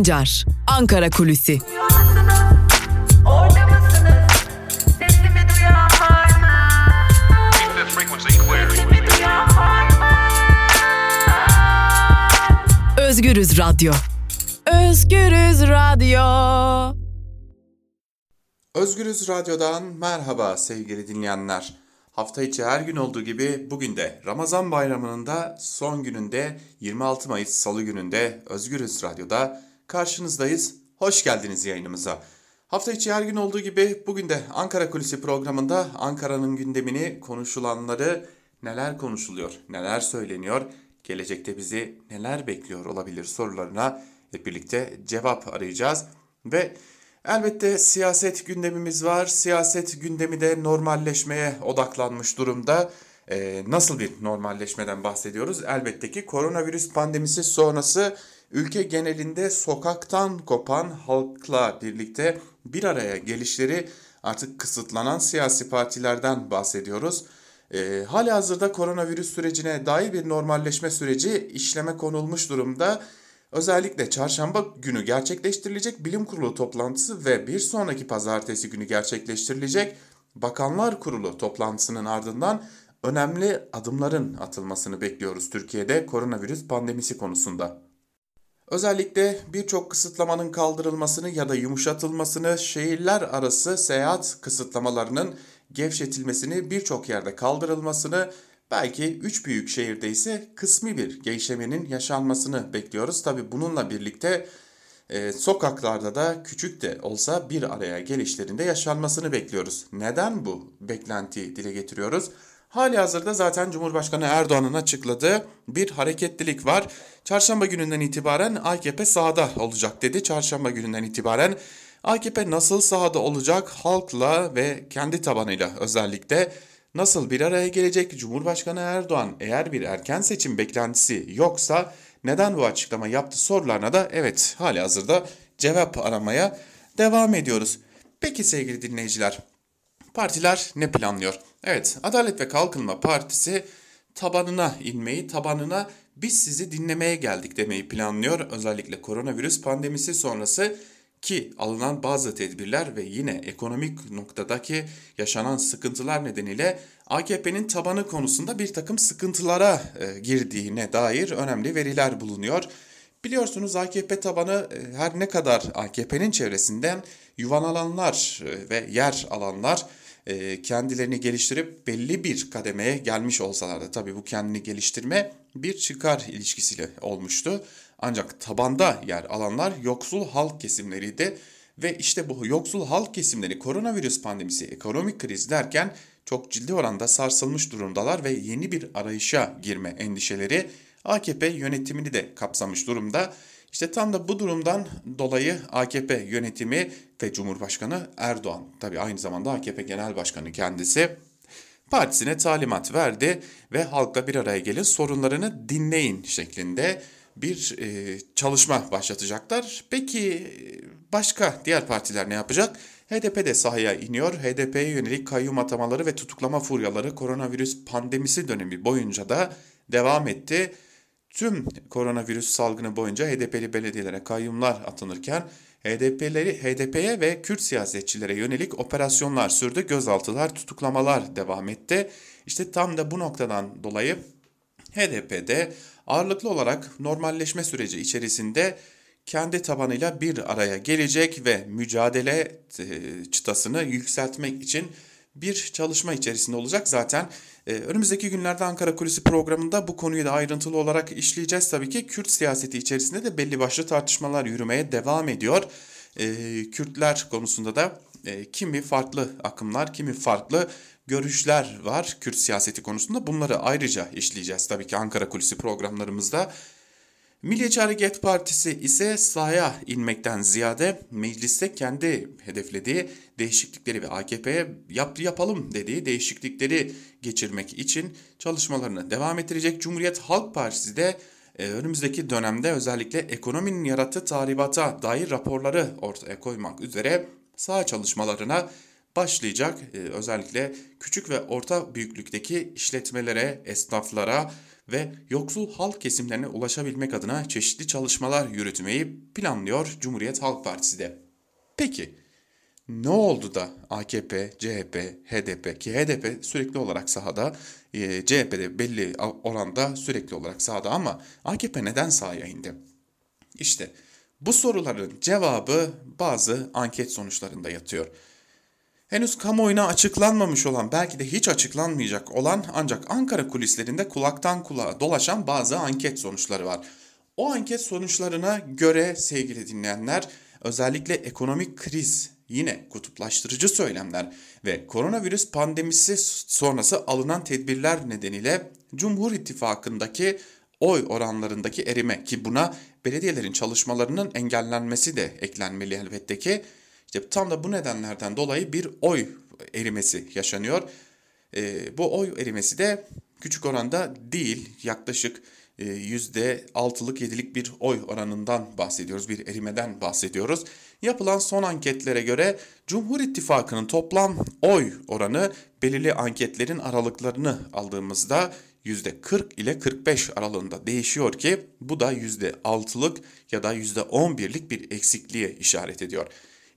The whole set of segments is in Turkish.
Sancar, Ankara Kulüsi. Özgürüz Radyo. Özgürüz Radyo. Özgürüz Radyo'dan merhaba sevgili dinleyenler. Hafta içi her gün olduğu gibi bugün de Ramazan bayramının da son gününde 26 Mayıs Salı gününde Özgürüz Radyo'da karşınızdayız. Hoş geldiniz yayınımıza. Hafta içi her gün olduğu gibi bugün de Ankara Kulisi programında Ankara'nın gündemini, konuşulanları, neler konuşuluyor, neler söyleniyor, gelecekte bizi neler bekliyor olabilir sorularına hep birlikte cevap arayacağız. Ve elbette siyaset gündemimiz var. Siyaset gündemi de normalleşmeye odaklanmış durumda. Ee, nasıl bir normalleşmeden bahsediyoruz? Elbette ki koronavirüs pandemisi sonrası ülke genelinde sokaktan kopan halkla birlikte bir araya gelişleri artık kısıtlanan siyasi partilerden bahsediyoruz. E, hali hazırda koronavirüs sürecine dair bir normalleşme süreci işleme konulmuş durumda. Özellikle çarşamba günü gerçekleştirilecek bilim kurulu toplantısı ve bir sonraki pazartesi günü gerçekleştirilecek Bakanlar Kurulu toplantısının ardından önemli adımların atılmasını bekliyoruz Türkiye'de koronavirüs pandemisi konusunda. Özellikle birçok kısıtlamanın kaldırılmasını ya da yumuşatılmasını, şehirler arası seyahat kısıtlamalarının gevşetilmesini, birçok yerde kaldırılmasını, belki 3 büyük şehirde ise kısmi bir gevşemenin yaşanmasını bekliyoruz. Tabi bununla birlikte e, sokaklarda da küçük de olsa bir araya gelişlerinde yaşanmasını bekliyoruz. Neden bu beklentiyi dile getiriyoruz? Hali hazırda zaten Cumhurbaşkanı Erdoğan'ın açıkladığı bir hareketlilik var. Çarşamba gününden itibaren AKP sahada olacak dedi. Çarşamba gününden itibaren AKP nasıl sahada olacak halkla ve kendi tabanıyla özellikle nasıl bir araya gelecek Cumhurbaşkanı Erdoğan eğer bir erken seçim beklentisi yoksa neden bu açıklama yaptı sorularına da evet hali hazırda cevap aramaya devam ediyoruz. Peki sevgili dinleyiciler partiler ne planlıyor? Evet Adalet ve Kalkınma Partisi tabanına inmeyi, tabanına biz sizi dinlemeye geldik demeyi planlıyor. Özellikle koronavirüs pandemisi sonrası ki alınan bazı tedbirler ve yine ekonomik noktadaki yaşanan sıkıntılar nedeniyle AKP'nin tabanı konusunda bir takım sıkıntılara e, girdiğine dair önemli veriler bulunuyor. Biliyorsunuz AKP tabanı e, her ne kadar AKP'nin çevresinden yuvan alanlar e, ve yer alanlar kendilerini geliştirip belli bir kademeye gelmiş olsalar da tabii bu kendini geliştirme bir çıkar ilişkisiyle olmuştu. Ancak tabanda yer alanlar yoksul halk kesimleriydi ve işte bu yoksul halk kesimleri koronavirüs pandemisi, ekonomik kriz derken çok ciddi oranda sarsılmış durumdalar ve yeni bir arayışa girme endişeleri AKP yönetimini de kapsamış durumda. İşte tam da bu durumdan dolayı AKP yönetimi ve Cumhurbaşkanı Erdoğan, tabi aynı zamanda AKP Genel Başkanı kendisi partisine talimat verdi ve halkla bir araya gelin sorunlarını dinleyin şeklinde bir e, çalışma başlatacaklar. Peki başka diğer partiler ne yapacak? HDP de sahaya iniyor. HDP'ye yönelik kayyum atamaları ve tutuklama furyaları koronavirüs pandemisi dönemi boyunca da devam etti. Tüm koronavirüs salgını boyunca HDP'li belediyelere kayyumlar atanırken HDP'leri HDP'ye ve Kürt siyasetçilere yönelik operasyonlar sürdü. Gözaltılar, tutuklamalar devam etti. İşte tam da bu noktadan dolayı HDP'de ağırlıklı olarak normalleşme süreci içerisinde kendi tabanıyla bir araya gelecek ve mücadele e, çıtasını yükseltmek için bir çalışma içerisinde olacak. Zaten e, önümüzdeki günlerde Ankara Kulisi programında bu konuyu da ayrıntılı olarak işleyeceğiz. Tabii ki Kürt siyaseti içerisinde de belli başlı tartışmalar yürümeye devam ediyor. E, Kürtler konusunda da e, kimi farklı akımlar, kimi farklı görüşler var Kürt siyaseti konusunda. Bunları ayrıca işleyeceğiz tabii ki Ankara Kulisi programlarımızda. Milliyetçi Hareket Partisi ise sahaya inmekten ziyade mecliste kendi hedeflediği değişiklikleri ve AKP'ye yap, yapalım dediği değişiklikleri geçirmek için çalışmalarını devam ettirecek. Cumhuriyet Halk Partisi de e, önümüzdeki dönemde özellikle ekonominin yarattığı tahribata dair raporları ortaya koymak üzere sağ çalışmalarına başlayacak. E, özellikle küçük ve orta büyüklükteki işletmelere, esnaflara ve yoksul halk kesimlerine ulaşabilmek adına çeşitli çalışmalar yürütmeyi planlıyor Cumhuriyet Halk Partisi de. Peki ne oldu da AKP, CHP, HDP ki HDP sürekli olarak sahada, e, CHP belli oranda sürekli olarak sahada ama AKP neden sahaya indi? İşte bu soruların cevabı bazı anket sonuçlarında yatıyor. Henüz kamuoyuna açıklanmamış olan belki de hiç açıklanmayacak olan ancak Ankara kulislerinde kulaktan kulağa dolaşan bazı anket sonuçları var. O anket sonuçlarına göre sevgili dinleyenler özellikle ekonomik kriz yine kutuplaştırıcı söylemler ve koronavirüs pandemisi sonrası alınan tedbirler nedeniyle Cumhur İttifakı'ndaki oy oranlarındaki erime ki buna belediyelerin çalışmalarının engellenmesi de eklenmeli elbette ki işte tam da bu nedenlerden dolayı bir oy erimesi yaşanıyor. E, bu oy erimesi de küçük oranda değil yaklaşık %6'lık e, 7'lik bir oy oranından bahsediyoruz. Bir erimeden bahsediyoruz. Yapılan son anketlere göre Cumhur İttifakı'nın toplam oy oranı belirli anketlerin aralıklarını aldığımızda %40 ile 45 aralığında değişiyor ki bu da %6'lık ya da %11'lik bir eksikliğe işaret ediyor.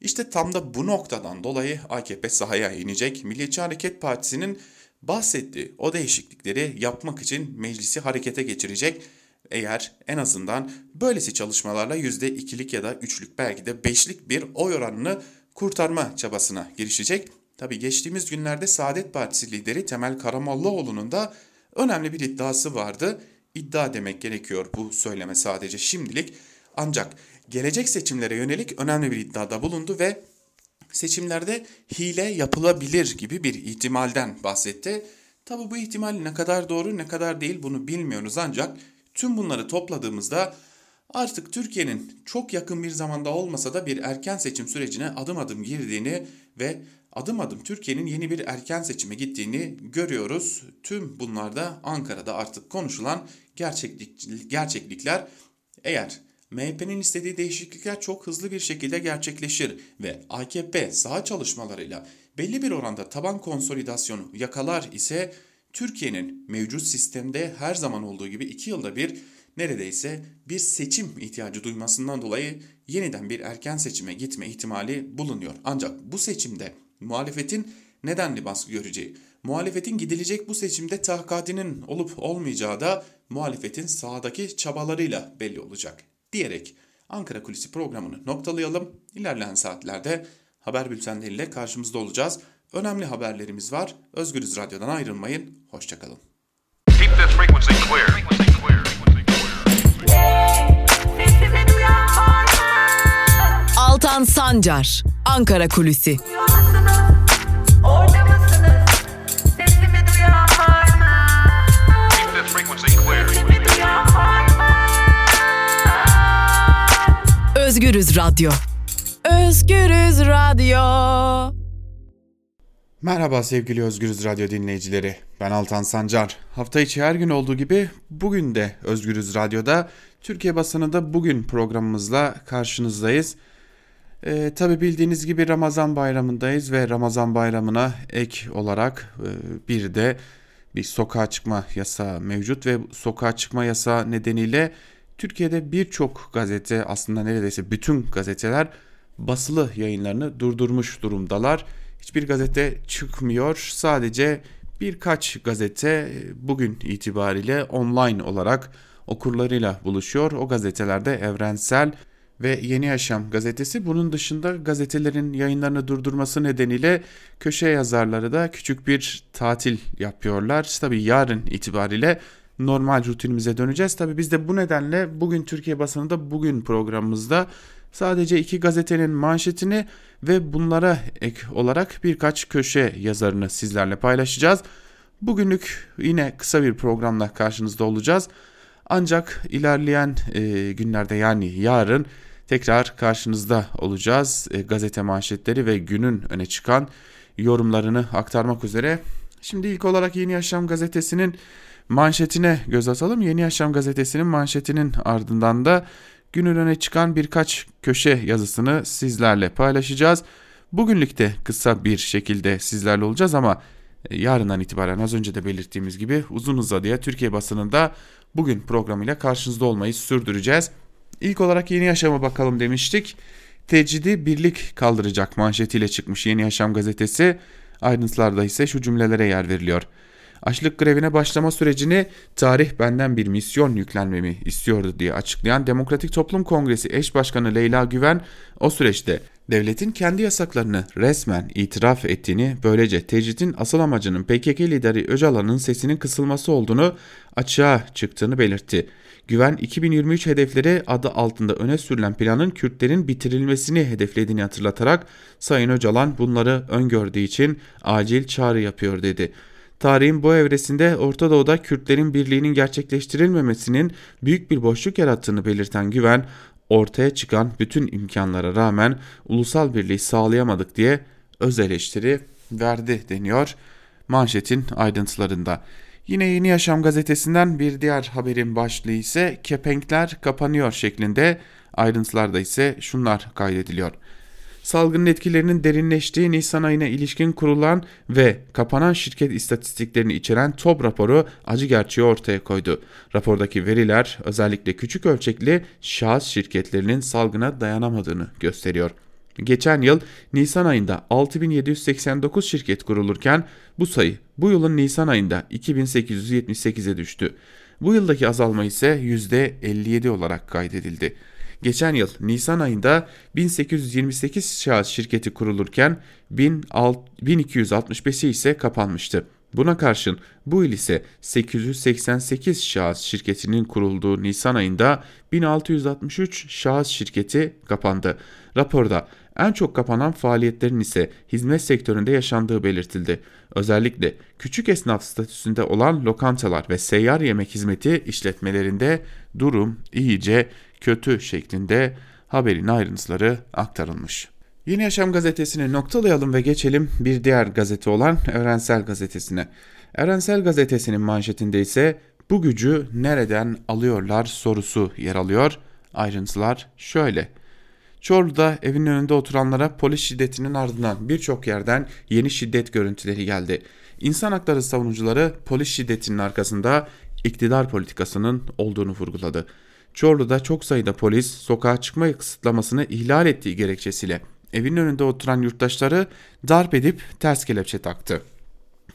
İşte tam da bu noktadan dolayı AKP sahaya inecek. Milliyetçi Hareket Partisi'nin bahsettiği o değişiklikleri yapmak için meclisi harekete geçirecek. Eğer en azından böylesi çalışmalarla %2'lik ya da 3'lük belki de 5'lik bir oy oranını kurtarma çabasına girişecek. Tabi geçtiğimiz günlerde Saadet Partisi lideri Temel Karamollaoğlu'nun da önemli bir iddiası vardı. İddia demek gerekiyor bu söyleme sadece şimdilik. Ancak gelecek seçimlere yönelik önemli bir iddiada bulundu ve seçimlerde hile yapılabilir gibi bir ihtimalden bahsetti. Tabi bu ihtimal ne kadar doğru ne kadar değil bunu bilmiyoruz ancak tüm bunları topladığımızda artık Türkiye'nin çok yakın bir zamanda olmasa da bir erken seçim sürecine adım adım girdiğini ve adım adım Türkiye'nin yeni bir erken seçime gittiğini görüyoruz. Tüm bunlarda Ankara'da artık konuşulan gerçeklik, gerçeklikler eğer MHP'nin istediği değişiklikler çok hızlı bir şekilde gerçekleşir ve AKP sağ çalışmalarıyla belli bir oranda taban konsolidasyonu yakalar ise Türkiye'nin mevcut sistemde her zaman olduğu gibi 2 yılda bir neredeyse bir seçim ihtiyacı duymasından dolayı yeniden bir erken seçime gitme ihtimali bulunuyor. Ancak bu seçimde muhalefetin nedenli baskı göreceği, muhalefetin gidilecek bu seçimde tahkatinin olup olmayacağı da muhalefetin sahadaki çabalarıyla belli olacak diyerek Ankara Kulisi programını noktalayalım. İlerleyen saatlerde haber bültenleriyle karşımızda olacağız. Önemli haberlerimiz var. Özgürüz Radyo'dan ayrılmayın. Hoşçakalın. Altan Sancar, Ankara Kulüsi. Özgürüz Radyo. Özgürüz Radyo. Merhaba sevgili Özgürüz Radyo dinleyicileri. Ben Altan Sancar. Hafta içi her gün olduğu gibi bugün de Özgürüz Radyo'da Türkiye basınında bugün programımızla karşınızdayız. Ee, Tabi bildiğiniz gibi Ramazan bayramındayız ve Ramazan bayramına ek olarak e, bir de bir sokağa çıkma yasağı mevcut ve sokağa çıkma yasağı nedeniyle Türkiye'de birçok gazete aslında neredeyse bütün gazeteler basılı yayınlarını durdurmuş durumdalar. Hiçbir gazete çıkmıyor. Sadece birkaç gazete bugün itibariyle online olarak okurlarıyla buluşuyor. O gazetelerde Evrensel ve Yeni Yaşam gazetesi bunun dışında gazetelerin yayınlarını durdurması nedeniyle köşe yazarları da küçük bir tatil yapıyorlar. Tabi yarın itibariyle normal rutinimize döneceğiz. Tabi biz de bu nedenle bugün Türkiye basınında bugün programımızda sadece iki gazetenin manşetini ve bunlara ek olarak birkaç köşe yazarını sizlerle paylaşacağız. Bugünlük yine kısa bir programla karşınızda olacağız. Ancak ilerleyen e, günlerde yani yarın tekrar karşınızda olacağız. E, gazete manşetleri ve günün öne çıkan yorumlarını aktarmak üzere. Şimdi ilk olarak Yeni Yaşam gazetesinin manşetine göz atalım. Yeni Yaşam gazetesinin manşetinin ardından da günün öne çıkan birkaç köşe yazısını sizlerle paylaşacağız. Bugünlük de kısa bir şekilde sizlerle olacağız ama e, yarından itibaren az önce de belirttiğimiz gibi uzun uzadıya Türkiye basınında bugün programıyla karşınızda olmayı sürdüreceğiz. İlk olarak Yeni Yaşam'a bakalım demiştik. Tecidi birlik kaldıracak manşetiyle çıkmış Yeni Yaşam gazetesi. Ayrıntılarda ise şu cümlelere yer veriliyor. Açlık grevine başlama sürecini tarih benden bir misyon yüklenmemi istiyordu diye açıklayan Demokratik Toplum Kongresi eş başkanı Leyla Güven o süreçte devletin kendi yasaklarını resmen itiraf ettiğini böylece tecridin asıl amacının PKK lideri Öcalan'ın sesinin kısılması olduğunu açığa çıktığını belirtti. Güven 2023 hedefleri adı altında öne sürülen planın Kürtlerin bitirilmesini hedeflediğini hatırlatarak Sayın Öcalan bunları öngördüğü için acil çağrı yapıyor dedi. Tarihin bu evresinde Orta Doğu'da Kürtlerin birliğinin gerçekleştirilmemesinin büyük bir boşluk yarattığını belirten Güven, ortaya çıkan bütün imkanlara rağmen ulusal birliği sağlayamadık diye öz eleştiri verdi deniyor manşetin ayrıntılarında. Yine Yeni Yaşam gazetesinden bir diğer haberin başlığı ise kepenkler kapanıyor şeklinde ayrıntılarda ise şunlar kaydediliyor. Salgının etkilerinin derinleştiği Nisan ayına ilişkin kurulan ve kapanan şirket istatistiklerini içeren TOB raporu acı gerçeği ortaya koydu. Rapordaki veriler özellikle küçük ölçekli şahıs şirketlerinin salgına dayanamadığını gösteriyor. Geçen yıl Nisan ayında 6789 şirket kurulurken bu sayı bu yılın Nisan ayında 2878'e düştü. Bu yıldaki azalma ise %57 olarak kaydedildi. Geçen yıl Nisan ayında 1828 şahıs şirketi kurulurken 1265'i ise kapanmıştı. Buna karşın bu yıl ise 888 şahıs şirketinin kurulduğu Nisan ayında 1663 şahıs şirketi kapandı. Raporda en çok kapanan faaliyetlerin ise hizmet sektöründe yaşandığı belirtildi. Özellikle küçük esnaf statüsünde olan lokantalar ve seyyar yemek hizmeti işletmelerinde durum iyice kötü şeklinde haberin ayrıntıları aktarılmış. Yeni Yaşam gazetesini noktalayalım ve geçelim bir diğer gazete olan Evrensel Gazetesi'ne. Evrensel Gazetesi'nin manşetinde ise bu gücü nereden alıyorlar sorusu yer alıyor. Ayrıntılar şöyle. Çorlu'da evin önünde oturanlara polis şiddetinin ardından birçok yerden yeni şiddet görüntüleri geldi. İnsan hakları savunucuları polis şiddetinin arkasında iktidar politikasının olduğunu vurguladı. Çorlu'da çok sayıda polis sokağa çıkma kısıtlamasını ihlal ettiği gerekçesiyle evin önünde oturan yurttaşları darp edip ters kelepçe taktı.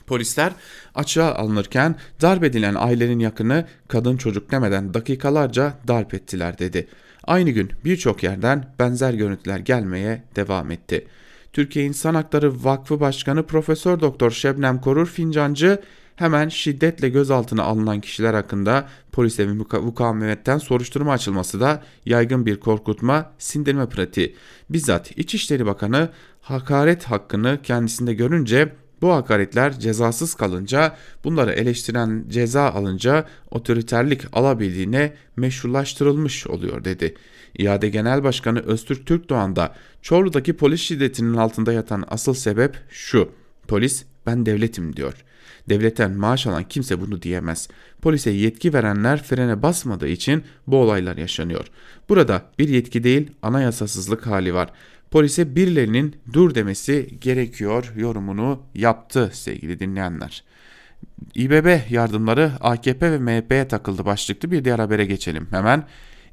Polisler açığa alınırken darp edilen ailenin yakını kadın çocuk demeden dakikalarca darp ettiler dedi. Aynı gün birçok yerden benzer görüntüler gelmeye devam etti. Türkiye İnsan Hakları Vakfı Başkanı Profesör Doktor Şebnem Korur Fincancı hemen şiddetle gözaltına alınan kişiler hakkında polise ve mukavemetten soruşturma açılması da yaygın bir korkutma, sindirme pratiği. Bizzat İçişleri Bakanı hakaret hakkını kendisinde görünce bu hakaretler cezasız kalınca bunları eleştiren ceza alınca otoriterlik alabildiğine meşrulaştırılmış oluyor dedi. İade Genel Başkanı Öztürk Türkdoğan da Çorlu'daki polis şiddetinin altında yatan asıl sebep şu. Polis ben devletim diyor. Devletten maaş alan kimse bunu diyemez. Polise yetki verenler frene basmadığı için bu olaylar yaşanıyor. Burada bir yetki değil anayasasızlık hali var. Polise birilerinin dur demesi gerekiyor yorumunu yaptı sevgili dinleyenler. İBB yardımları AKP ve MHP'ye takıldı başlıklı bir diğer habere geçelim hemen.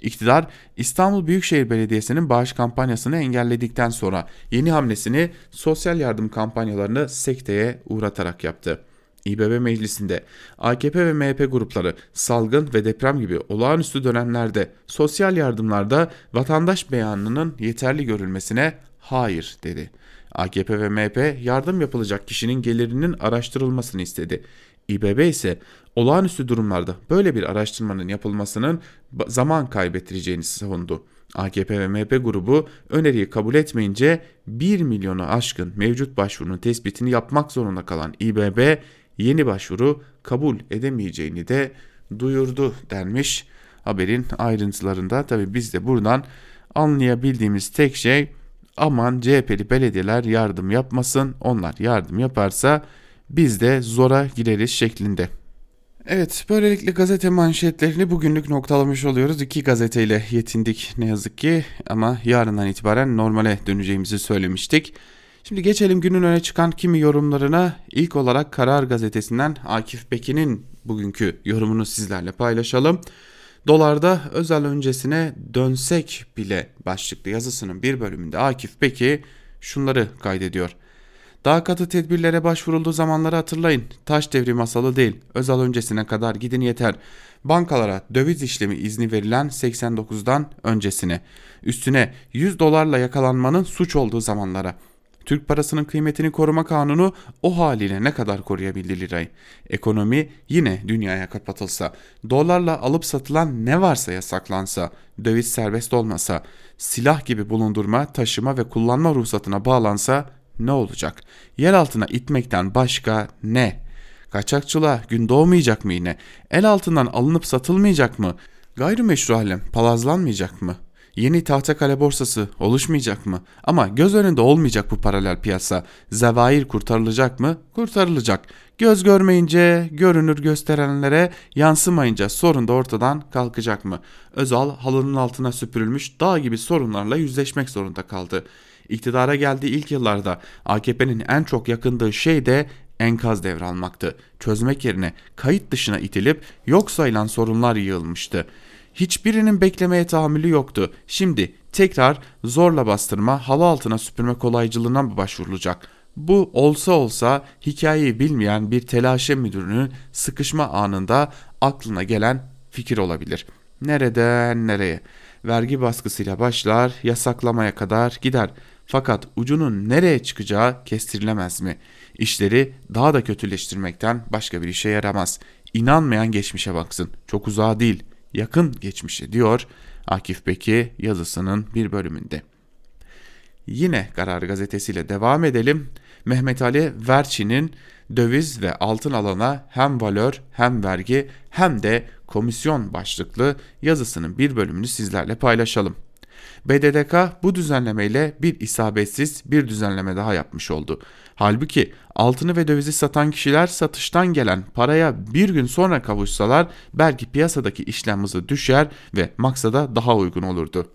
İktidar İstanbul Büyükşehir Belediyesi'nin bağış kampanyasını engelledikten sonra yeni hamlesini sosyal yardım kampanyalarını sekteye uğratarak yaptı. İBB Meclisi'nde AKP ve MHP grupları salgın ve deprem gibi olağanüstü dönemlerde sosyal yardımlarda vatandaş beyanının yeterli görülmesine hayır dedi. AKP ve MHP yardım yapılacak kişinin gelirinin araştırılmasını istedi. İBB ise olağanüstü durumlarda böyle bir araştırmanın yapılmasının zaman kaybettireceğini savundu. AKP ve MHP grubu öneriyi kabul etmeyince 1 milyonu aşkın mevcut başvurunun tespitini yapmak zorunda kalan İBB yeni başvuru kabul edemeyeceğini de duyurdu denmiş haberin ayrıntılarında. Tabi biz de buradan anlayabildiğimiz tek şey aman CHP'li belediyeler yardım yapmasın onlar yardım yaparsa biz de zora gireriz şeklinde. Evet böylelikle gazete manşetlerini bugünlük noktalamış oluyoruz. İki gazeteyle yetindik ne yazık ki ama yarından itibaren normale döneceğimizi söylemiştik. Şimdi geçelim günün öne çıkan kimi yorumlarına. İlk olarak Karar Gazetesi'nden Akif Bekin'in bugünkü yorumunu sizlerle paylaşalım. Dolarda özel öncesine dönsek bile başlıklı yazısının bir bölümünde Akif Beki şunları kaydediyor. Daha katı tedbirlere başvurulduğu zamanları hatırlayın. Taş devri masalı değil. Özal öncesine kadar gidin yeter. Bankalara döviz işlemi izni verilen 89'dan öncesine. Üstüne 100 dolarla yakalanmanın suç olduğu zamanlara. Türk parasının kıymetini koruma kanunu o haliyle ne kadar koruyabildi lirayı? Ekonomi yine dünyaya kapatılsa, dolarla alıp satılan ne varsa yasaklansa, döviz serbest olmasa, silah gibi bulundurma, taşıma ve kullanma ruhsatına bağlansa ne olacak? Yer altına itmekten başka ne? Kaçakçılığa gün doğmayacak mı yine? El altından alınıp satılmayacak mı? Gayrimeşru alem palazlanmayacak mı? Yeni Tahtakale borsası oluşmayacak mı? Ama göz önünde olmayacak bu paralel piyasa. Zevair kurtarılacak mı? Kurtarılacak. Göz görmeyince, görünür gösterenlere yansımayınca sorun da ortadan kalkacak mı? Özal halının altına süpürülmüş dağ gibi sorunlarla yüzleşmek zorunda kaldı. İktidara geldiği ilk yıllarda AKP'nin en çok yakındığı şey de enkaz devralmaktı. Çözmek yerine kayıt dışına itilip yok sayılan sorunlar yığılmıştı. Hiçbirinin beklemeye tahammülü yoktu. Şimdi tekrar zorla bastırma, halı altına süpürme kolaycılığına mı başvurulacak? Bu olsa olsa hikayeyi bilmeyen bir telaşe müdürünün sıkışma anında aklına gelen fikir olabilir. Nereden nereye? Vergi baskısıyla başlar, yasaklamaya kadar gider. Fakat ucunun nereye çıkacağı kestirilemez mi? İşleri daha da kötüleştirmekten başka bir işe yaramaz. İnanmayan geçmişe baksın. Çok uzağa değil, yakın geçmişe diyor Akif Beki yazısının bir bölümünde. Yine Karar Gazetesi'yle devam edelim. Mehmet Ali Verçi'nin döviz ve altın alana hem valör hem vergi hem de komisyon başlıklı yazısının bir bölümünü sizlerle paylaşalım. BDDK bu düzenlemeyle bir isabetsiz bir düzenleme daha yapmış oldu. Halbuki altını ve dövizi satan kişiler satıştan gelen paraya bir gün sonra kavuşsalar belki piyasadaki işlem hızı düşer ve maksada daha uygun olurdu.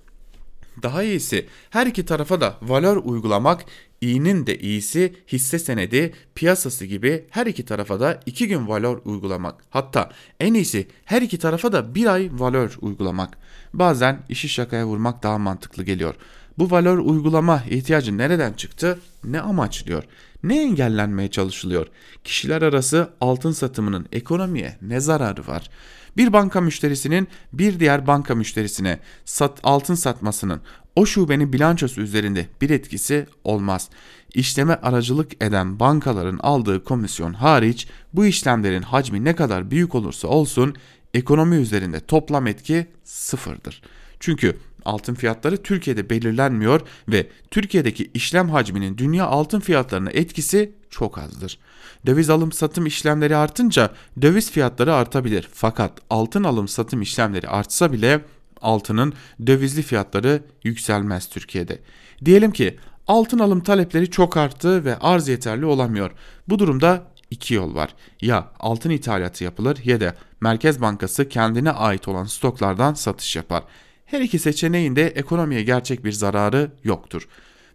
Daha iyisi her iki tarafa da valör uygulamak iyinin de iyisi hisse senedi piyasası gibi her iki tarafa da iki gün valör uygulamak. Hatta en iyisi her iki tarafa da bir ay valör uygulamak. Bazen işi şakaya vurmak daha mantıklı geliyor. Bu valör uygulama ihtiyacı nereden çıktı? Ne amaçlıyor? Ne engellenmeye çalışılıyor? Kişiler arası altın satımının ekonomiye ne zararı var? Bir banka müşterisinin bir diğer banka müşterisine sat, altın satmasının o şubenin bilançosu üzerinde bir etkisi olmaz. İşleme aracılık eden bankaların aldığı komisyon hariç bu işlemlerin hacmi ne kadar büyük olursa olsun ekonomi üzerinde toplam etki sıfırdır. Çünkü altın fiyatları Türkiye'de belirlenmiyor ve Türkiye'deki işlem hacminin dünya altın fiyatlarına etkisi çok azdır. Döviz alım satım işlemleri artınca döviz fiyatları artabilir. Fakat altın alım satım işlemleri artsa bile altının dövizli fiyatları yükselmez Türkiye'de. Diyelim ki altın alım talepleri çok arttı ve arz yeterli olamıyor. Bu durumda iki yol var. Ya altın ithalatı yapılır ya da Merkez Bankası kendine ait olan stoklardan satış yapar. Her iki seçeneğin de ekonomiye gerçek bir zararı yoktur.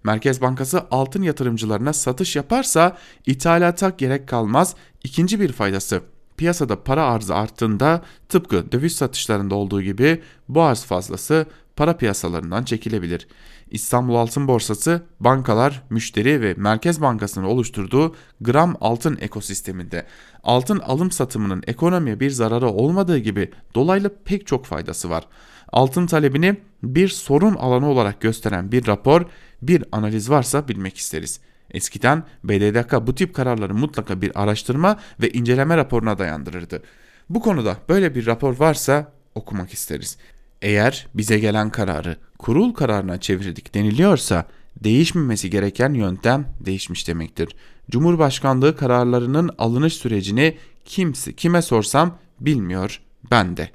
Merkez Bankası altın yatırımcılarına satış yaparsa ithalata gerek kalmaz. İkinci bir faydası piyasada para arzı arttığında tıpkı döviz satışlarında olduğu gibi bu arz fazlası para piyasalarından çekilebilir. İstanbul Altın Borsası bankalar, müşteri ve Merkez Bankası'nın oluşturduğu gram altın ekosisteminde altın alım satımının ekonomiye bir zararı olmadığı gibi dolaylı pek çok faydası var. Altın talebini bir sorun alanı olarak gösteren bir rapor, bir analiz varsa bilmek isteriz. Eskiden BDDK bu tip kararları mutlaka bir araştırma ve inceleme raporuna dayandırırdı. Bu konuda böyle bir rapor varsa okumak isteriz. Eğer bize gelen kararı kurul kararına çevirdik deniliyorsa değişmemesi gereken yöntem değişmiş demektir. Cumhurbaşkanlığı kararlarının alınış sürecini kimse kime sorsam bilmiyor ben de.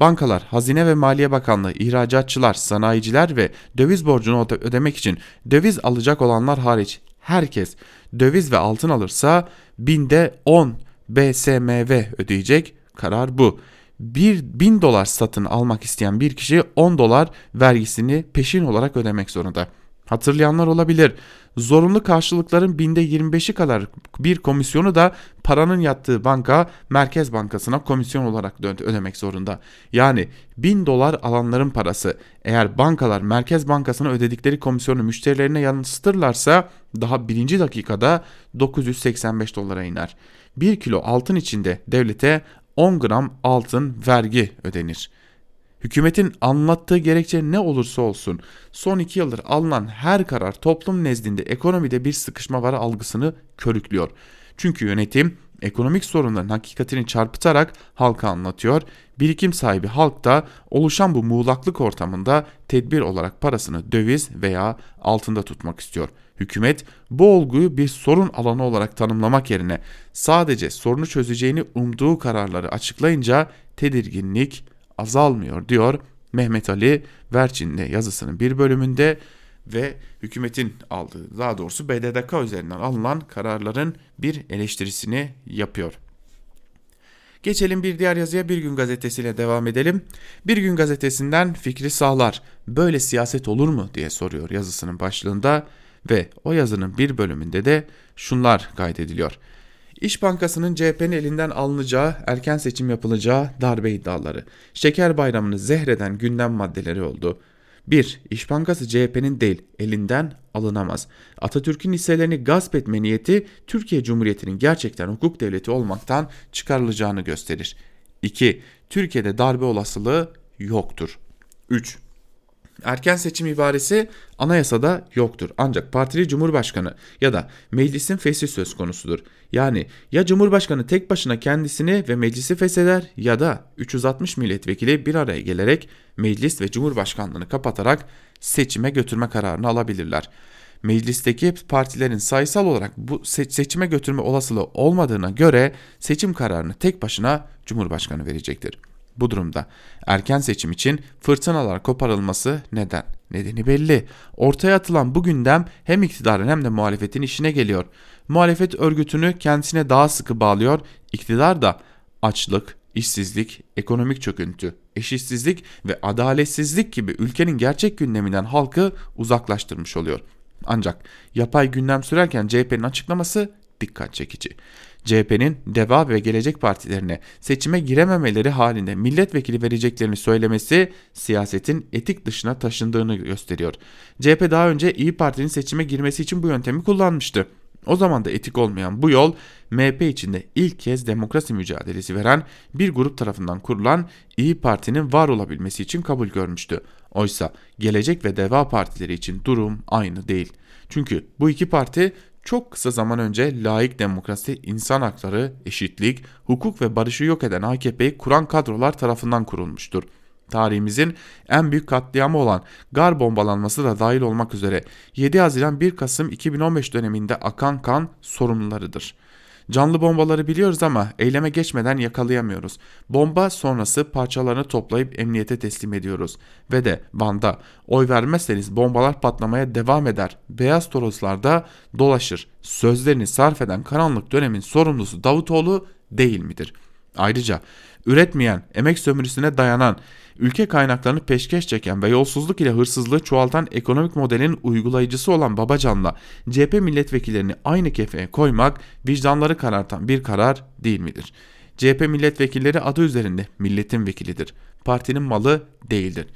Bankalar, Hazine ve Maliye Bakanlığı, ihracatçılar, sanayiciler ve döviz borcunu ödemek için döviz alacak olanlar hariç herkes döviz ve altın alırsa binde 10 BSMV ödeyecek. Karar bu. 1 bin dolar satın almak isteyen bir kişi 10 dolar vergisini peşin olarak ödemek zorunda. Hatırlayanlar olabilir. Zorunlu karşılıkların binde 25'i kadar bir komisyonu da paranın yattığı banka Merkez Bankası'na komisyon olarak ödemek zorunda. Yani 1000 dolar alanların parası eğer bankalar Merkez Bankası'na ödedikleri komisyonu müşterilerine yansıtırlarsa daha birinci dakikada 985 dolara iner. 1 kilo altın içinde devlete 10 gram altın vergi ödenir. Hükümetin anlattığı gerekçe ne olursa olsun son iki yıldır alınan her karar toplum nezdinde ekonomide bir sıkışma var algısını körüklüyor. Çünkü yönetim ekonomik sorunların hakikatini çarpıtarak halka anlatıyor. Birikim sahibi halk da oluşan bu muğlaklık ortamında tedbir olarak parasını döviz veya altında tutmak istiyor. Hükümet bu olguyu bir sorun alanı olarak tanımlamak yerine sadece sorunu çözeceğini umduğu kararları açıklayınca tedirginlik azalmıyor diyor Mehmet Ali Verçin'de yazısının bir bölümünde ve hükümetin aldığı daha doğrusu BDDK üzerinden alınan kararların bir eleştirisini yapıyor. Geçelim bir diğer yazıya Bir Gün Gazetesi'yle devam edelim. Bir Gün Gazetesi'nden Fikri Sağlar böyle siyaset olur mu diye soruyor yazısının başlığında ve o yazının bir bölümünde de şunlar kaydediliyor. İş Bankası'nın CHP'nin elinden alınacağı, erken seçim yapılacağı darbe iddiaları, şeker bayramını zehreden gündem maddeleri oldu. 1. İş Bankası CHP'nin değil, elinden alınamaz. Atatürk'ün hisselerini gasp etme niyeti Türkiye Cumhuriyeti'nin gerçekten hukuk devleti olmaktan çıkarılacağını gösterir. 2. Türkiye'de darbe olasılığı yoktur. 3. Erken seçim ibaresi anayasada yoktur. Ancak partili cumhurbaşkanı ya da meclisin feshi söz konusudur. Yani ya cumhurbaşkanı tek başına kendisini ve meclisi fesheder ya da 360 milletvekili bir araya gelerek meclis ve cumhurbaşkanlığını kapatarak seçime götürme kararını alabilirler. Meclisteki partilerin sayısal olarak bu seçime götürme olasılığı olmadığına göre seçim kararını tek başına Cumhurbaşkanı verecektir. Bu durumda erken seçim için fırtınalar koparılması neden? Nedeni belli. Ortaya atılan bu gündem hem iktidarın hem de muhalefetin işine geliyor. Muhalefet örgütünü kendisine daha sıkı bağlıyor. İktidar da açlık, işsizlik, ekonomik çöküntü, eşitsizlik ve adaletsizlik gibi ülkenin gerçek gündeminden halkı uzaklaştırmış oluyor. Ancak yapay gündem sürerken CHP'nin açıklaması dikkat çekici. CHP'nin DEVA ve Gelecek Partilerine seçime girememeleri halinde milletvekili vereceklerini söylemesi siyasetin etik dışına taşındığını gösteriyor. CHP daha önce İyi Parti'nin seçime girmesi için bu yöntemi kullanmıştı. O zaman da etik olmayan bu yol MHP içinde ilk kez demokrasi mücadelesi veren bir grup tarafından kurulan İyi Parti'nin var olabilmesi için kabul görmüştü. Oysa Gelecek ve Deva partileri için durum aynı değil. Çünkü bu iki parti çok kısa zaman önce layık demokrasi, insan hakları, eşitlik, hukuk ve barışı yok eden AKP'yi kuran kadrolar tarafından kurulmuştur. Tarihimizin en büyük katliamı olan gar bombalanması da dahil olmak üzere 7 Haziran 1 Kasım 2015 döneminde akan kan sorumlularıdır.'' Canlı bombaları biliyoruz ama eyleme geçmeden yakalayamıyoruz. Bomba sonrası parçalarını toplayıp emniyete teslim ediyoruz. Ve de Van'da oy vermezseniz bombalar patlamaya devam eder. Beyaz Toroslarda dolaşır. Sözlerini sarf eden karanlık dönemin sorumlusu Davutoğlu değil midir? Ayrıca üretmeyen, emek sömürüsüne dayanan, ülke kaynaklarını peşkeş çeken ve yolsuzluk ile hırsızlığı çoğaltan ekonomik modelin uygulayıcısı olan Babacan'la CHP milletvekillerini aynı kefeye koymak vicdanları karartan bir karar değil midir? CHP milletvekilleri adı üzerinde milletin vekilidir. Partinin malı değildir.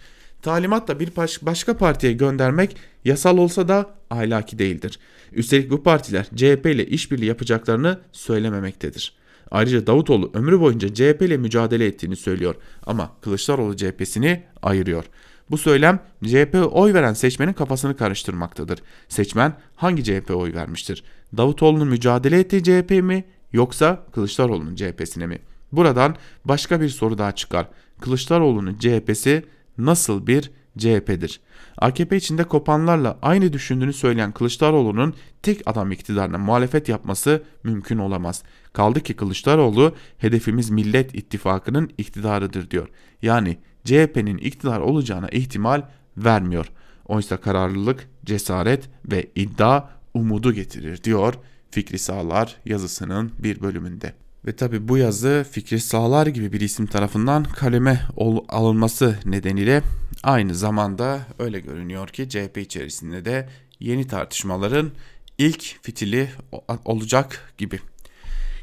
Talimatla bir başka partiye göndermek yasal olsa da ahlaki değildir. Üstelik bu partiler CHP ile işbirliği yapacaklarını söylememektedir. Ayrıca Davutoğlu ömrü boyunca CHP ile mücadele ettiğini söylüyor ama Kılıçdaroğlu CHP'sini ayırıyor. Bu söylem CHP oy veren seçmenin kafasını karıştırmaktadır. Seçmen hangi CHP oy vermiştir? Davutoğlu'nun mücadele ettiği CHP mi yoksa Kılıçdaroğlu'nun CHP'sine mi? Buradan başka bir soru daha çıkar. Kılıçdaroğlu'nun CHP'si nasıl bir CHP'dir? AKP içinde kopanlarla aynı düşündüğünü söyleyen Kılıçdaroğlu'nun tek adam iktidarına muhalefet yapması mümkün olamaz. Kaldı ki Kılıçdaroğlu hedefimiz Millet İttifakı'nın iktidarıdır diyor. Yani CHP'nin iktidar olacağına ihtimal vermiyor. Oysa kararlılık, cesaret ve iddia umudu getirir diyor Fikri Sağlar yazısının bir bölümünde. Ve tabi bu yazı Fikri Sağlar gibi bir isim tarafından kaleme alınması nedeniyle aynı zamanda öyle görünüyor ki CHP içerisinde de yeni tartışmaların ilk fitili olacak gibi.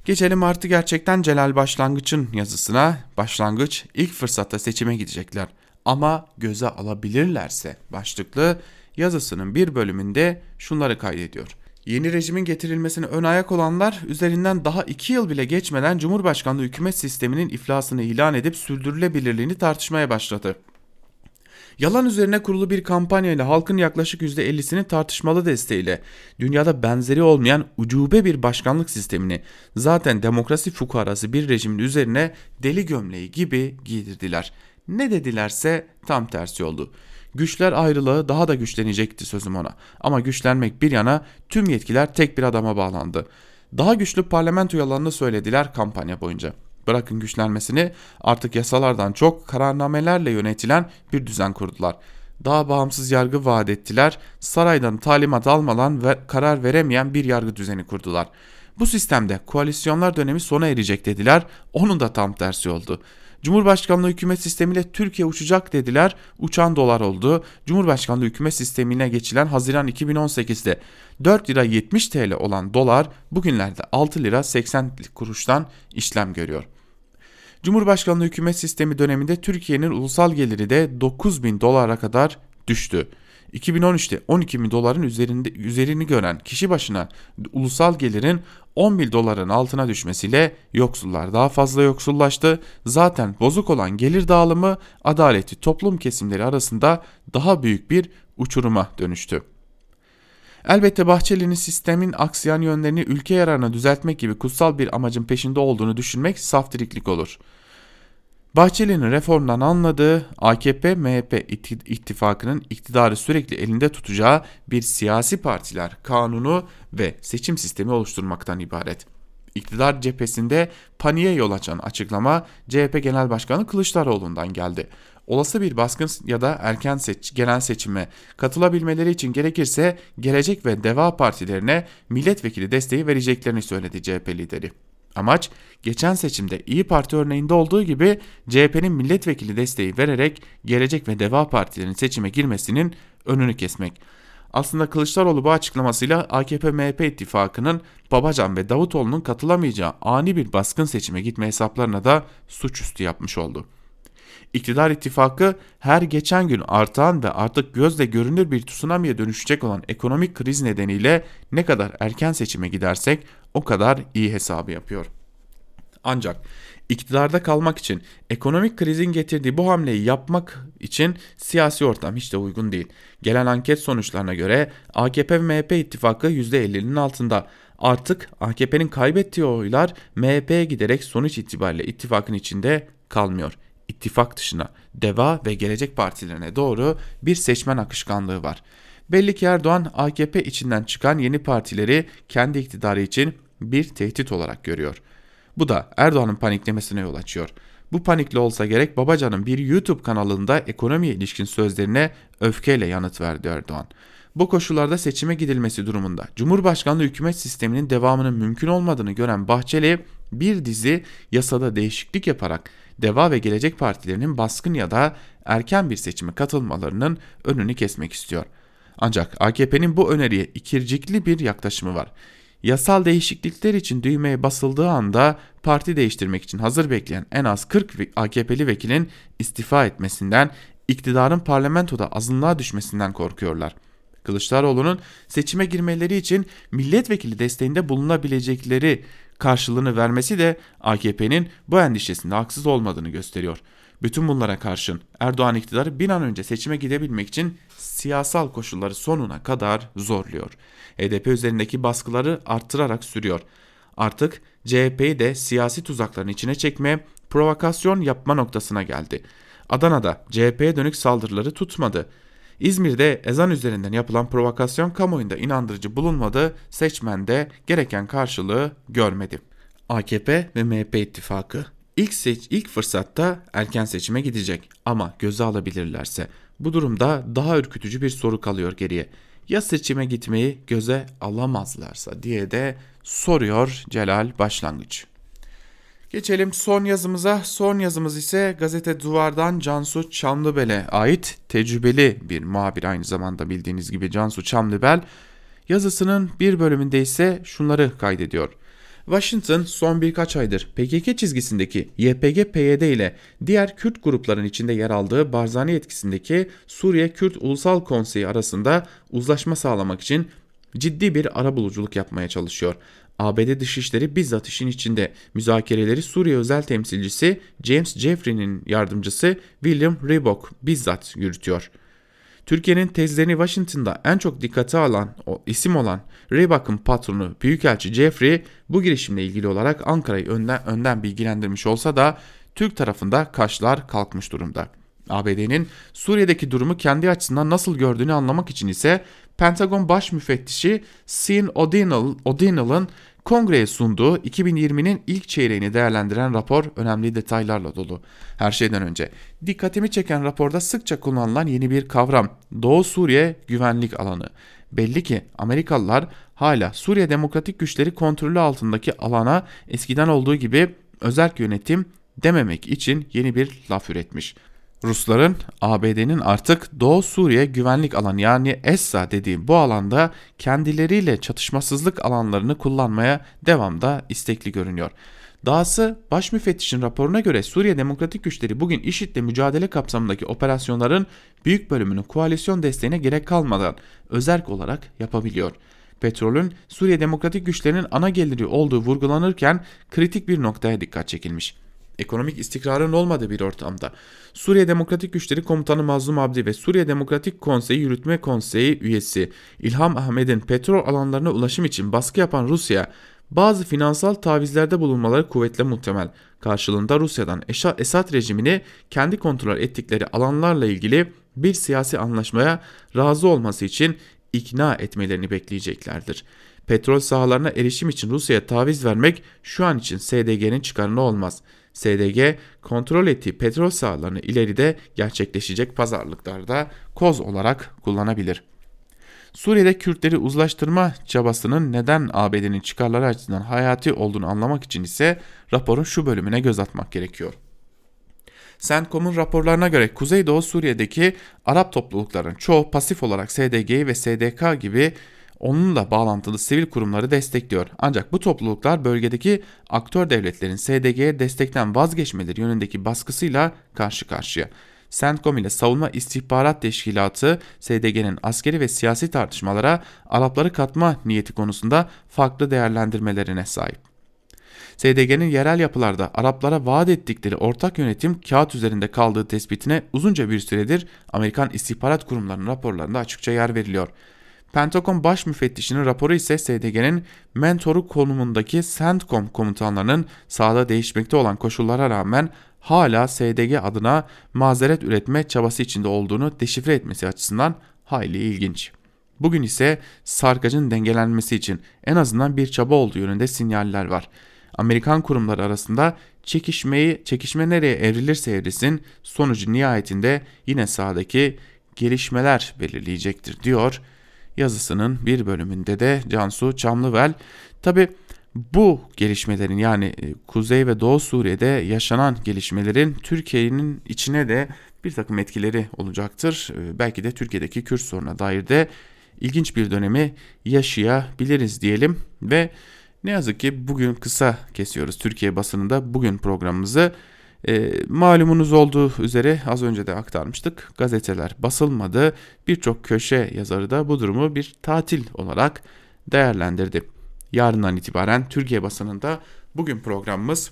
Geçelim artı gerçekten Celal Başlangıç'ın yazısına. Başlangıç ilk fırsatta seçime gidecekler ama göze alabilirlerse başlıklı yazısının bir bölümünde şunları kaydediyor. Yeni rejimin getirilmesine ön ayak olanlar üzerinden daha 2 yıl bile geçmeden Cumhurbaşkanlığı hükümet sisteminin iflasını ilan edip sürdürülebilirliğini tartışmaya başladı. Yalan üzerine kurulu bir kampanyayla halkın yaklaşık %50'sinin tartışmalı desteğiyle dünyada benzeri olmayan ucube bir başkanlık sistemini zaten demokrasi fukarası bir rejimin üzerine deli gömleği gibi giydirdiler. Ne dedilerse tam tersi oldu. Güçler ayrılığı daha da güçlenecekti sözüm ona. Ama güçlenmek bir yana tüm yetkiler tek bir adama bağlandı. Daha güçlü parlamento yalanını söylediler kampanya boyunca. Bırakın güçlenmesini artık yasalardan çok kararnamelerle yönetilen bir düzen kurdular. Daha bağımsız yargı vaat ettiler. Saraydan talimat almadan ve karar veremeyen bir yargı düzeni kurdular. Bu sistemde koalisyonlar dönemi sona erecek dediler. Onun da tam tersi oldu. Cumhurbaşkanlığı hükümet sistemiyle Türkiye uçacak dediler. Uçan dolar oldu. Cumhurbaşkanlığı hükümet sistemine geçilen Haziran 2018'de 4 lira 70 TL olan dolar bugünlerde 6 lira 80 kuruştan işlem görüyor. Cumhurbaşkanlığı hükümet sistemi döneminde Türkiye'nin ulusal geliri de 9 bin dolara kadar düştü. 2013'te 12 bin doların üzerinde, üzerini gören kişi başına ulusal gelirin 10 bin doların altına düşmesiyle yoksullar daha fazla yoksullaştı. Zaten bozuk olan gelir dağılımı adaleti toplum kesimleri arasında daha büyük bir uçuruma dönüştü. Elbette Bahçeli'nin sistemin aksayan yönlerini ülke yararına düzeltmek gibi kutsal bir amacın peşinde olduğunu düşünmek saftiriklik olur.'' Bahçeli'nin reformdan anladığı AKP-MHP ittifakının iktidarı sürekli elinde tutacağı bir siyasi partiler kanunu ve seçim sistemi oluşturmaktan ibaret. İktidar cephesinde paniğe yol açan açıklama CHP Genel Başkanı Kılıçdaroğlu'ndan geldi. Olası bir baskın ya da erken seç, genel seçime katılabilmeleri için gerekirse Gelecek ve Deva partilerine milletvekili desteği vereceklerini söyledi CHP lideri. Amaç geçen seçimde İyi Parti örneğinde olduğu gibi CHP'nin milletvekili desteği vererek Gelecek ve Deva Partilerinin seçime girmesinin önünü kesmek. Aslında Kılıçdaroğlu bu açıklamasıyla AKP-MHP ittifakının Babacan ve Davutoğlu'nun katılamayacağı ani bir baskın seçime gitme hesaplarına da suçüstü yapmış oldu. İktidar ittifakı her geçen gün artan ve artık gözle görünür bir tsunami'ye dönüşecek olan ekonomik kriz nedeniyle ne kadar erken seçime gidersek o kadar iyi hesabı yapıyor. Ancak iktidarda kalmak için ekonomik krizin getirdiği bu hamleyi yapmak için siyasi ortam hiç de uygun değil. Gelen anket sonuçlarına göre AKP ve MHP ittifakı %50'nin altında. Artık AKP'nin kaybettiği oylar MHP'ye giderek sonuç itibariyle ittifakın içinde kalmıyor. İttifak dışına DEVA ve Gelecek Partilerine doğru bir seçmen akışkanlığı var. Belli ki Erdoğan AKP içinden çıkan yeni partileri kendi iktidarı için bir tehdit olarak görüyor. Bu da Erdoğan'ın paniklemesine yol açıyor. Bu panikli olsa gerek Babacan'ın bir YouTube kanalında ekonomiye ilişkin sözlerine öfkeyle yanıt verdi Erdoğan. Bu koşullarda seçime gidilmesi durumunda Cumhurbaşkanlığı hükümet sisteminin devamının mümkün olmadığını gören Bahçeli bir dizi yasada değişiklik yaparak Deva ve Gelecek partilerinin baskın ya da erken bir seçime katılmalarının önünü kesmek istiyor. Ancak AKP'nin bu öneriye ikircikli bir yaklaşımı var. Yasal değişiklikler için düğmeye basıldığı anda parti değiştirmek için hazır bekleyen en az 40 AKP'li vekilin istifa etmesinden, iktidarın parlamentoda azınlığa düşmesinden korkuyorlar. Kılıçdaroğlu'nun seçime girmeleri için milletvekili desteğinde bulunabilecekleri karşılığını vermesi de AKP'nin bu endişesinde haksız olmadığını gösteriyor. Bütün bunlara karşın Erdoğan iktidarı bir an önce seçime gidebilmek için siyasal koşulları sonuna kadar zorluyor. HDP üzerindeki baskıları arttırarak sürüyor. Artık CHP'yi de siyasi tuzakların içine çekme, provokasyon yapma noktasına geldi. Adana'da CHP'ye dönük saldırıları tutmadı. İzmir'de ezan üzerinden yapılan provokasyon kamuoyunda inandırıcı bulunmadı, seçmende gereken karşılığı görmedi. AKP ve MHP ittifakı ilk, seç, ilk fırsatta erken seçime gidecek ama göze alabilirlerse bu durumda daha ürkütücü bir soru kalıyor geriye. Ya seçime gitmeyi göze alamazlarsa diye de soruyor Celal Başlangıç. Geçelim son yazımıza. Son yazımız ise gazete Duvar'dan Cansu Çamlıbel'e ait tecrübeli bir muhabir aynı zamanda bildiğiniz gibi Cansu Çamlıbel. Yazısının bir bölümünde ise şunları kaydediyor. Washington son birkaç aydır PKK çizgisindeki YPG-PYD ile diğer Kürt grupların içinde yer aldığı Barzani etkisindeki Suriye Kürt Ulusal Konseyi arasında uzlaşma sağlamak için ciddi bir arabuluculuk yapmaya çalışıyor. ABD Dışişleri bizzat işin içinde müzakereleri Suriye özel temsilcisi James Jeffrey'nin yardımcısı William Ribok bizzat yürütüyor. Türkiye'nin tezlerini Washington'da en çok dikkate alan o isim olan Reebok'un patronu Büyükelçi Jeffrey bu girişimle ilgili olarak Ankara'yı önden, önden bilgilendirmiş olsa da Türk tarafında kaşlar kalkmış durumda. ABD'nin Suriye'deki durumu kendi açısından nasıl gördüğünü anlamak için ise Pentagon Baş Müfettişi Sean O'Donnell'ın Kongreye sunduğu 2020'nin ilk çeyreğini değerlendiren rapor önemli detaylarla dolu. Her şeyden önce dikkatimi çeken raporda sıkça kullanılan yeni bir kavram Doğu Suriye güvenlik alanı. Belli ki Amerikalılar hala Suriye Demokratik Güçleri kontrolü altındaki alana eskiden olduğu gibi özerk yönetim dememek için yeni bir laf üretmiş. Rusların ABD'nin artık Doğu Suriye güvenlik alanı yani ESSA dediği bu alanda kendileriyle çatışmasızlık alanlarını kullanmaya devamda istekli görünüyor. Dahası baş müfettişin raporuna göre Suriye Demokratik Güçleri bugün IŞİD'le mücadele kapsamındaki operasyonların büyük bölümünü koalisyon desteğine gerek kalmadan özerk olarak yapabiliyor. Petrolün Suriye Demokratik Güçlerinin ana geliri olduğu vurgulanırken kritik bir noktaya dikkat çekilmiş ekonomik istikrarın olmadığı bir ortamda Suriye Demokratik Güçleri Komutanı Mazlum Abdi ve Suriye Demokratik Konseyi Yürütme Konseyi üyesi İlham Ahmet'in petrol alanlarına ulaşım için baskı yapan Rusya bazı finansal tavizlerde bulunmaları kuvvetle muhtemel. Karşılığında Rusya'dan Esad rejimini kendi kontrol ettikleri alanlarla ilgili bir siyasi anlaşmaya razı olması için ikna etmelerini bekleyeceklerdir. Petrol sahalarına erişim için Rusya'ya taviz vermek şu an için SDG'nin çıkarına olmaz. SDG kontrol ettiği petrol sahalarını ileride gerçekleşecek pazarlıklarda koz olarak kullanabilir. Suriye'de Kürtleri uzlaştırma çabasının neden ABD'nin çıkarları açısından hayati olduğunu anlamak için ise raporun şu bölümüne göz atmak gerekiyor. CENTCOM'un raporlarına göre Kuzeydoğu Suriye'deki Arap toplulukların çoğu pasif olarak SDG ve SDK gibi onunla bağlantılı sivil kurumları destekliyor. Ancak bu topluluklar bölgedeki aktör devletlerin SDG'ye destekten vazgeçmeleri yönündeki baskısıyla karşı karşıya. CENTCOM ile Savunma İstihbarat Teşkilatı SDG'nin askeri ve siyasi tartışmalara Arapları katma niyeti konusunda farklı değerlendirmelerine sahip. SDG'nin yerel yapılarda Araplara vaat ettikleri ortak yönetim kağıt üzerinde kaldığı tespitine uzunca bir süredir Amerikan istihbarat kurumlarının raporlarında açıkça yer veriliyor. Pentagon Baş Müfettişinin raporu ise SDG'nin mentoru konumundaki CENTCOM komutanlarının sahada değişmekte olan koşullara rağmen hala SDG adına mazeret üretme çabası içinde olduğunu deşifre etmesi açısından hayli ilginç. Bugün ise sarkacın dengelenmesi için en azından bir çaba olduğu yönünde sinyaller var. Amerikan kurumları arasında çekişmeyi çekişme nereye evrilirse evrilsin sonucu nihayetinde yine sahadaki gelişmeler belirleyecektir diyor yazısının bir bölümünde de Cansu Çamlıvel. Tabi bu gelişmelerin yani e, Kuzey ve Doğu Suriye'de yaşanan gelişmelerin Türkiye'nin içine de bir takım etkileri olacaktır. E, belki de Türkiye'deki Kürt soruna dair de ilginç bir dönemi yaşayabiliriz diyelim ve ne yazık ki bugün kısa kesiyoruz Türkiye basınında bugün programımızı. E, malumunuz olduğu üzere az önce de aktarmıştık. Gazeteler basılmadı. Birçok köşe yazarı da bu durumu bir tatil olarak değerlendirdi. Yarından itibaren Türkiye basınında bugün programımız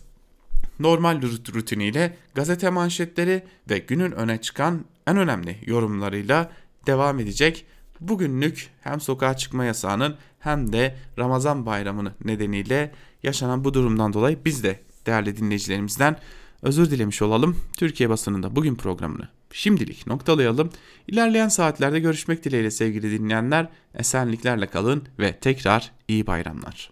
normal rutiniyle gazete manşetleri ve günün öne çıkan en önemli yorumlarıyla devam edecek. Bugünlük hem sokağa çıkma yasağının hem de Ramazan bayramını nedeniyle yaşanan bu durumdan dolayı biz de değerli dinleyicilerimizden özür dilemiş olalım. Türkiye basınında bugün programını şimdilik noktalayalım. İlerleyen saatlerde görüşmek dileğiyle sevgili dinleyenler. Esenliklerle kalın ve tekrar iyi bayramlar.